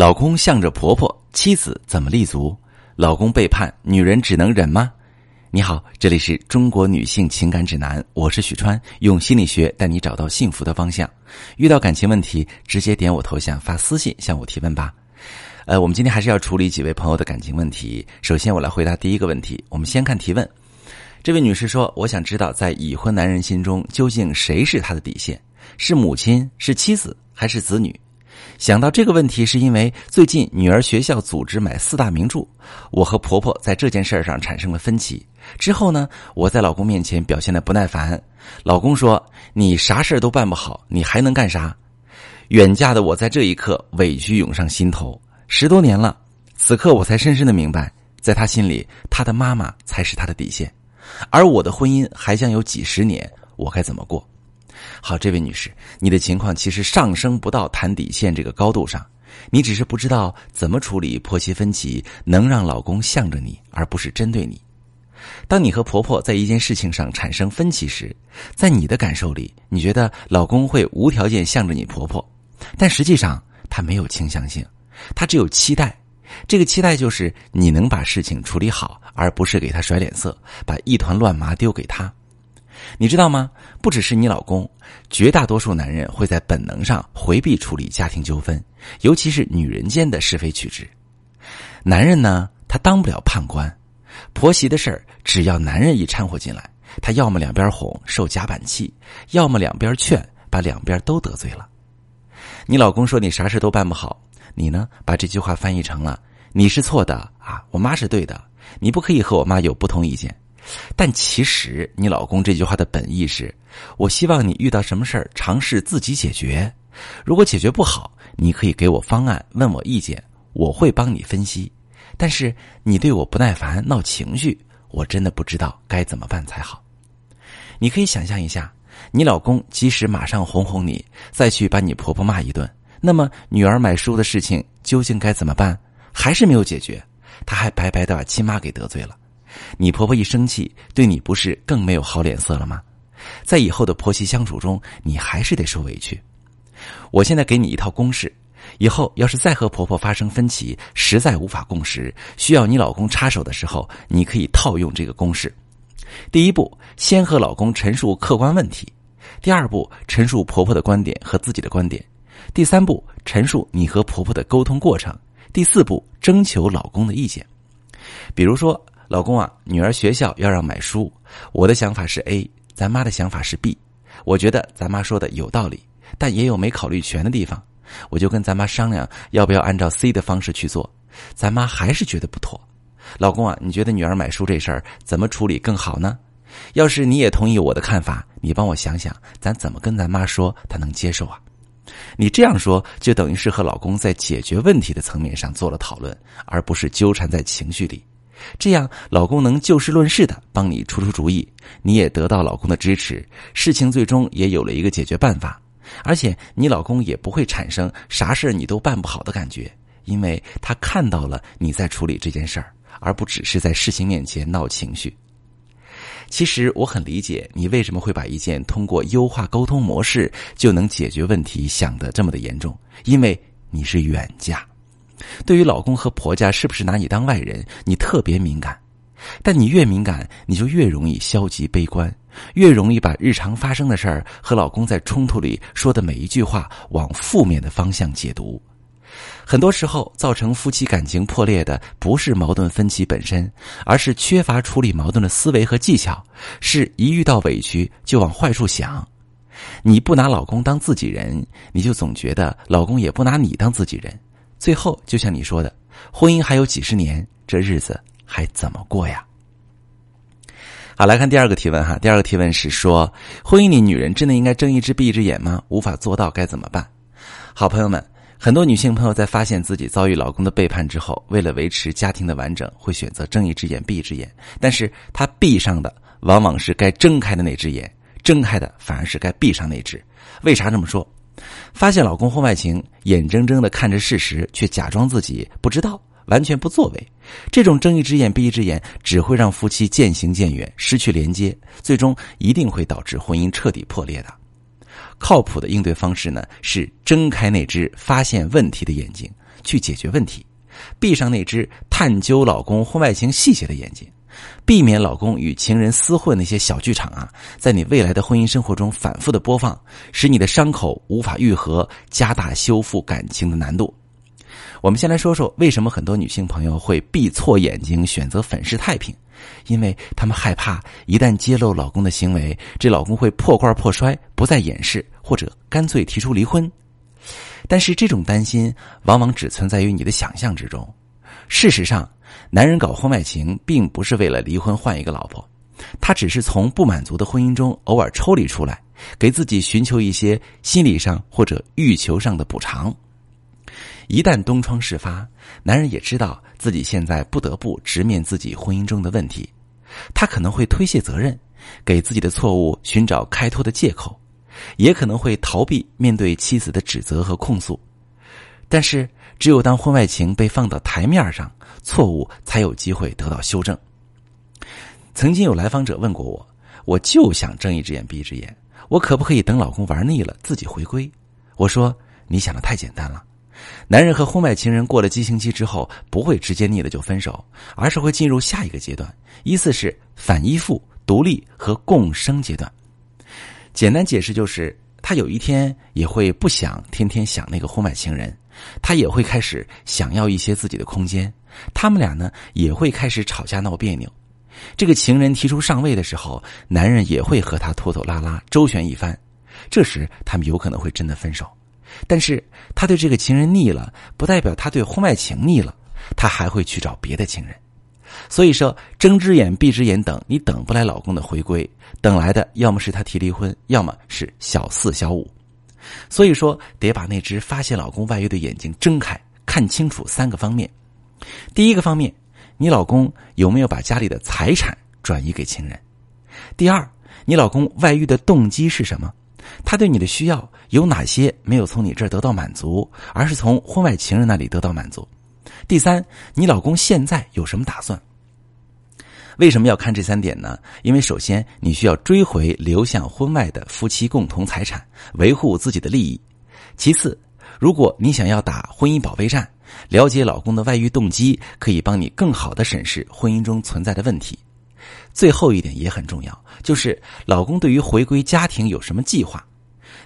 老公向着婆婆，妻子怎么立足？老公背叛，女人只能忍吗？你好，这里是中国女性情感指南，我是许川，用心理学带你找到幸福的方向。遇到感情问题，直接点我头像发私信向我提问吧。呃，我们今天还是要处理几位朋友的感情问题。首先，我来回答第一个问题。我们先看提问，这位女士说：“我想知道，在已婚男人心中，究竟谁是他的底线？是母亲，是妻子，还是子女？”想到这个问题，是因为最近女儿学校组织买四大名著，我和婆婆在这件事上产生了分歧。之后呢，我在老公面前表现的不耐烦，老公说：“你啥事都办不好，你还能干啥？”远嫁的我在这一刻委屈涌上心头。十多年了，此刻我才深深的明白，在他心里，他的妈妈才是他的底线，而我的婚姻还将有几十年，我该怎么过？好，这位女士，你的情况其实上升不到谈底线这个高度上，你只是不知道怎么处理婆媳分歧，能让老公向着你，而不是针对你。当你和婆婆在一件事情上产生分歧时，在你的感受里，你觉得老公会无条件向着你婆婆，但实际上他没有倾向性，他只有期待。这个期待就是你能把事情处理好，而不是给他甩脸色，把一团乱麻丢给他。你知道吗？不只是你老公，绝大多数男人会在本能上回避处理家庭纠纷，尤其是女人间的是非曲直。男人呢，他当不了判官，婆媳的事儿，只要男人一掺和进来，他要么两边哄受夹板气，要么两边劝把两边都得罪了。你老公说你啥事都办不好，你呢把这句话翻译成了你是错的啊，我妈是对的，你不可以和我妈有不同意见。但其实，你老公这句话的本意是：我希望你遇到什么事儿，尝试自己解决。如果解决不好，你可以给我方案，问我意见，我会帮你分析。但是你对我不耐烦、闹情绪，我真的不知道该怎么办才好。你可以想象一下，你老公即使马上哄哄你，再去把你婆婆骂一顿，那么女儿买书的事情究竟该怎么办？还是没有解决，他还白白的把亲妈给得罪了。你婆婆一生气，对你不是更没有好脸色了吗？在以后的婆媳相处中，你还是得受委屈。我现在给你一套公式，以后要是再和婆婆发生分歧，实在无法共识，需要你老公插手的时候，你可以套用这个公式。第一步，先和老公陈述客观问题；第二步，陈述婆婆的观点和自己的观点；第三步，陈述你和婆婆的沟通过程；第四步，征求老公的意见。比如说。老公啊，女儿学校要让买书，我的想法是 A，咱妈的想法是 B。我觉得咱妈说的有道理，但也有没考虑全的地方。我就跟咱妈商量，要不要按照 C 的方式去做。咱妈还是觉得不妥。老公啊，你觉得女儿买书这事儿怎么处理更好呢？要是你也同意我的看法，你帮我想想，咱怎么跟咱妈说，她能接受啊？你这样说，就等于是和老公在解决问题的层面上做了讨论，而不是纠缠在情绪里。这样，老公能就事论事的帮你出出主意，你也得到老公的支持，事情最终也有了一个解决办法，而且你老公也不会产生啥事你都办不好的感觉，因为他看到了你在处理这件事儿，而不只是在事情面前闹情绪。其实我很理解你为什么会把一件通过优化沟通模式就能解决问题想得这么的严重，因为你是远嫁。对于老公和婆家是不是拿你当外人，你特别敏感，但你越敏感，你就越容易消极悲观，越容易把日常发生的事儿和老公在冲突里说的每一句话往负面的方向解读。很多时候，造成夫妻感情破裂的不是矛盾分歧本身，而是缺乏处理矛盾的思维和技巧，是一遇到委屈就往坏处想。你不拿老公当自己人，你就总觉得老公也不拿你当自己人。最后，就像你说的，婚姻还有几十年，这日子还怎么过呀？好，来看第二个提问哈。第二个提问是说，婚姻里女人真的应该睁一只闭一只眼吗？无法做到该怎么办？好朋友们，很多女性朋友在发现自己遭遇老公的背叛之后，为了维持家庭的完整，会选择睁一只眼闭一只眼。但是她闭上的往往是该睁开的那只眼，睁开的反而是该闭上那只。为啥这么说？发现老公婚外情，眼睁睁的看着事实，却假装自己不知道，完全不作为。这种睁一只眼闭一只眼，只会让夫妻渐行渐远，失去连接，最终一定会导致婚姻彻底破裂的。靠谱的应对方式呢，是睁开那只发现问题的眼睛，去解决问题，闭上那只探究老公婚外情细节的眼睛，避免老公与情人厮混那些小剧场啊，在你未来的婚姻生活中反复的播放，使你的伤口无法愈合，加大修复感情的难度。我们先来说说为什么很多女性朋友会闭错眼睛，选择粉饰太平，因为她们害怕一旦揭露老公的行为，这老公会破罐破摔，不再掩饰，或者干脆提出离婚。但是这种担心往往只存在于你的想象之中。事实上，男人搞婚外情并不是为了离婚换一个老婆，他只是从不满足的婚姻中偶尔抽离出来，给自己寻求一些心理上或者欲求上的补偿。一旦东窗事发，男人也知道自己现在不得不直面自己婚姻中的问题，他可能会推卸责任，给自己的错误寻找开脱的借口，也可能会逃避面对妻子的指责和控诉。但是，只有当婚外情被放到台面上，错误才有机会得到修正。曾经有来访者问过我：“我就想睁一只眼闭一只眼，我可不可以等老公玩腻了自己回归？”我说：“你想的太简单了。”男人和婚外情人过了激情期之后，不会直接腻了就分手，而是会进入下一个阶段，依次是反依附、独立和共生阶段。简单解释就是，他有一天也会不想天天想那个婚外情人，他也会开始想要一些自己的空间。他们俩呢，也会开始吵架闹别扭。这个情人提出上位的时候，男人也会和他拖拖拉拉周旋一番，这时他们有可能会真的分手。但是他对这个情人腻了，不代表他对婚外情腻了，他还会去找别的情人。所以说，睁只眼闭只眼等，你等不来老公的回归，等来的要么是他提离婚，要么是小四小五。所以说，得把那只发现老公外遇的眼睛睁开，看清楚三个方面。第一个方面，你老公有没有把家里的财产转移给情人？第二，你老公外遇的动机是什么？他对你的需要有哪些没有从你这儿得到满足，而是从婚外情人那里得到满足？第三，你老公现在有什么打算？为什么要看这三点呢？因为首先你需要追回流向婚外的夫妻共同财产，维护自己的利益；其次，如果你想要打婚姻保卫战，了解老公的外遇动机，可以帮你更好的审视婚姻中存在的问题。最后一点也很重要，就是老公对于回归家庭有什么计划？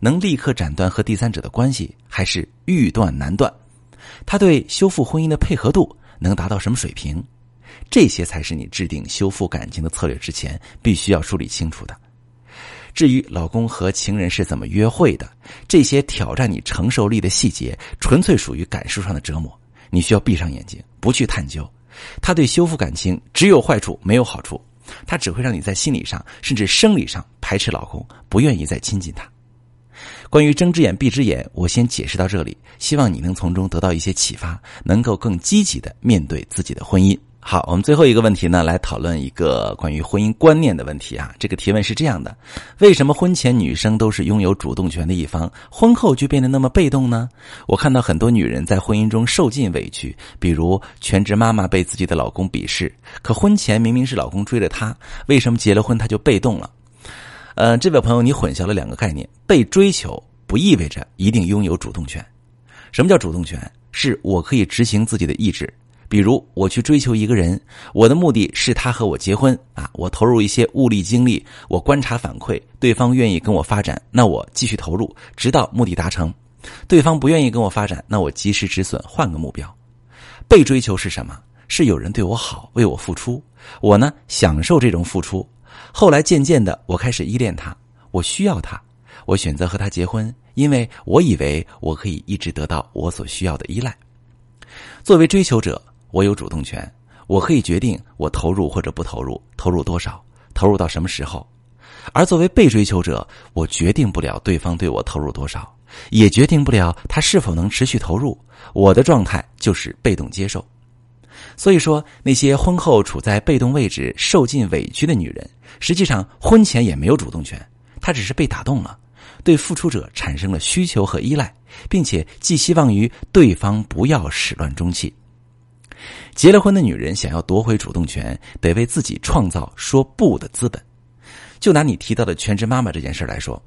能立刻斩断和第三者的关系，还是欲断难断？他对修复婚姻的配合度能达到什么水平？这些才是你制定修复感情的策略之前必须要梳理清楚的。至于老公和情人是怎么约会的，这些挑战你承受力的细节，纯粹属于感受上的折磨，你需要闭上眼睛，不去探究。他对修复感情只有坏处没有好处，他只会让你在心理上甚至生理上排斥老公，不愿意再亲近他。关于睁只眼闭只眼，我先解释到这里，希望你能从中得到一些启发，能够更积极的面对自己的婚姻。好，我们最后一个问题呢，来讨论一个关于婚姻观念的问题啊。这个提问是这样的：为什么婚前女生都是拥有主动权的一方，婚后就变得那么被动呢？我看到很多女人在婚姻中受尽委屈，比如全职妈妈被自己的老公鄙视，可婚前明明是老公追着她，为什么结了婚她就被动了？呃，这位朋友，你混淆了两个概念，被追求不意味着一定拥有主动权。什么叫主动权？是我可以执行自己的意志。比如我去追求一个人，我的目的是他和我结婚啊，我投入一些物力精力，我观察反馈，对方愿意跟我发展，那我继续投入，直到目的达成；对方不愿意跟我发展，那我及时止损，换个目标。被追求是什么？是有人对我好，为我付出，我呢享受这种付出。后来渐渐的，我开始依恋他，我需要他，我选择和他结婚，因为我以为我可以一直得到我所需要的依赖。作为追求者。我有主动权，我可以决定我投入或者不投入，投入多少，投入到什么时候。而作为被追求者，我决定不了对方对我投入多少，也决定不了他是否能持续投入。我的状态就是被动接受。所以说，那些婚后处在被动位置、受尽委屈的女人，实际上婚前也没有主动权，她只是被打动了，对付出者产生了需求和依赖，并且寄希望于对方不要始乱终弃。结了婚的女人想要夺回主动权，得为自己创造说不的资本。就拿你提到的全职妈妈这件事来说，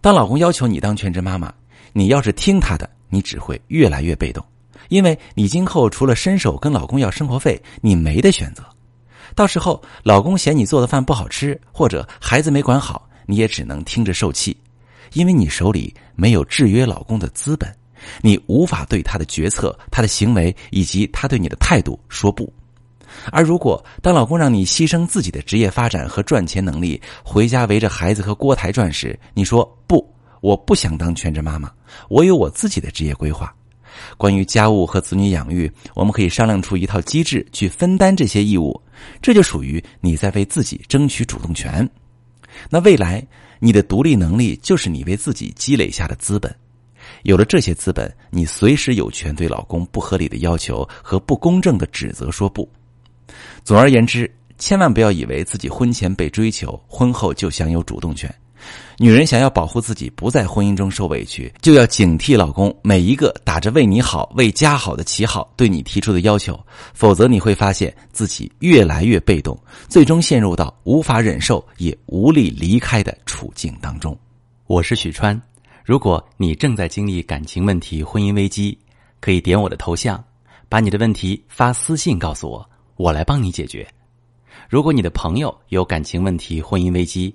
当老公要求你当全职妈妈，你要是听他的，你只会越来越被动，因为你今后除了伸手跟老公要生活费，你没得选择。到时候老公嫌你做的饭不好吃，或者孩子没管好，你也只能听着受气，因为你手里没有制约老公的资本，你无法对他的决策、他的行为以及他对你的态度说不。而如果当老公让你牺牲自己的职业发展和赚钱能力，回家围着孩子和锅台转时，你说不，我不想当全职妈妈，我有我自己的职业规划。关于家务和子女养育，我们可以商量出一套机制去分担这些义务，这就属于你在为自己争取主动权。那未来你的独立能力就是你为自己积累下的资本，有了这些资本，你随时有权对老公不合理的要求和不公正的指责说不。总而言之，千万不要以为自己婚前被追求，婚后就享有主动权。女人想要保护自己不在婚姻中受委屈，就要警惕老公每一个打着为你好、为家好的旗号对你提出的要求，否则你会发现自己越来越被动，最终陷入到无法忍受也无力离开的处境当中。我是许川，如果你正在经历感情问题、婚姻危机，可以点我的头像，把你的问题发私信告诉我，我来帮你解决。如果你的朋友有感情问题、婚姻危机，